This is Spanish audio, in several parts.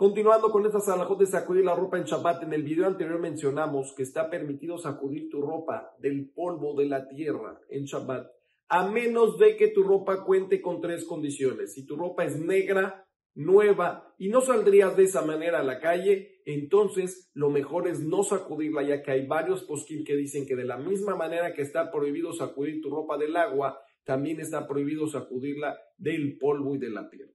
Continuando con estas alajot de sacudir la ropa en Shabbat, en el video anterior mencionamos que está permitido sacudir tu ropa del polvo de la tierra en Shabbat, a menos de que tu ropa cuente con tres condiciones. Si tu ropa es negra, nueva y no saldrías de esa manera a la calle, entonces lo mejor es no sacudirla, ya que hay varios posquil que dicen que de la misma manera que está prohibido sacudir tu ropa del agua, también está prohibido sacudirla del polvo y de la tierra.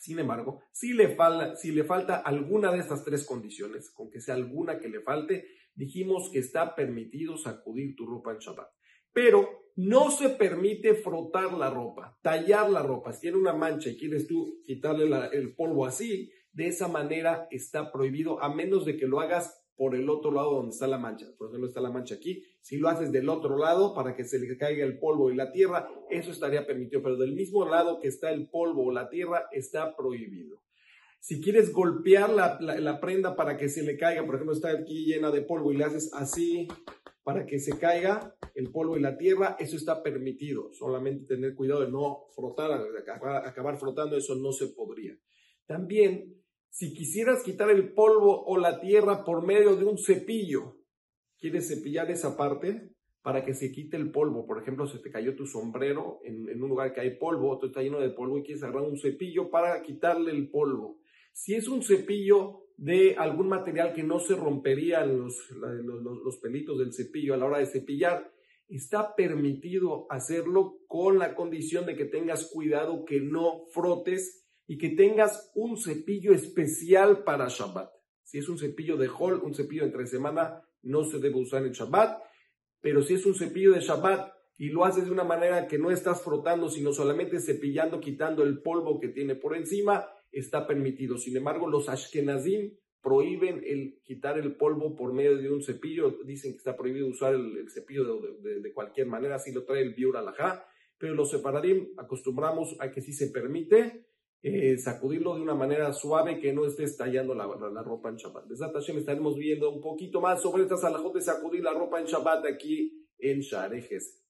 Sin embargo, si le, falta, si le falta alguna de estas tres condiciones, con que sea alguna que le falte, dijimos que está permitido sacudir tu ropa en Shabbat. Pero no se permite frotar la ropa, tallar la ropa. Si tiene una mancha y quieres tú quitarle el polvo así, de esa manera está prohibido, a menos de que lo hagas por el otro lado donde está la mancha. Por ejemplo, está la mancha aquí. Si lo haces del otro lado para que se le caiga el polvo y la tierra, eso estaría permitido. Pero del mismo lado que está el polvo o la tierra, está prohibido. Si quieres golpear la, prenda para que se le caiga, por ejemplo, está aquí llena de polvo y le haces así para que se caiga el polvo y la tierra, eso está permitido. Solamente tener cuidado de no frotar, acabar frotando, eso no se podría. También si quisieras quitar el polvo o la tierra por medio de un cepillo, quieres cepillar esa parte para que se quite el polvo. Por ejemplo, se te cayó tu sombrero en, un lugar que hay polvo, todo está lleno de polvo y quieres agarrar un cepillo para quitarle el polvo. Si es un cepillo de algún material que no se romperían los, los pelitos del cepillo a la hora de cepillar, está permitido hacerlo con la condición de que tengas cuidado que no frotes y que tengas un cepillo especial para Shabbat. Si es un cepillo de Hol, un cepillo entre semana, no se debe usar en Shabbat, pero si es un cepillo de Shabbat y lo haces de una manera que no estás frotando, sino solamente cepillando, quitando el polvo que tiene por encima, está permitido. Sin embargo, los Ashkenazim prohíben el quitar el polvo por medio de un cepillo. Dicen que está prohibido usar el, cepillo de, cualquier manera, así lo trae el Biur Alajá. Pero los separadim acostumbramos a que si se permite, eh, sacudirlo de una manera suave que no esté estallando la, la, ropa en Shabbat. Desde Hashem estaremos viendo un poquito más sobre estas alajot de sacudir la ropa en Shabbat aquí en Sharejes.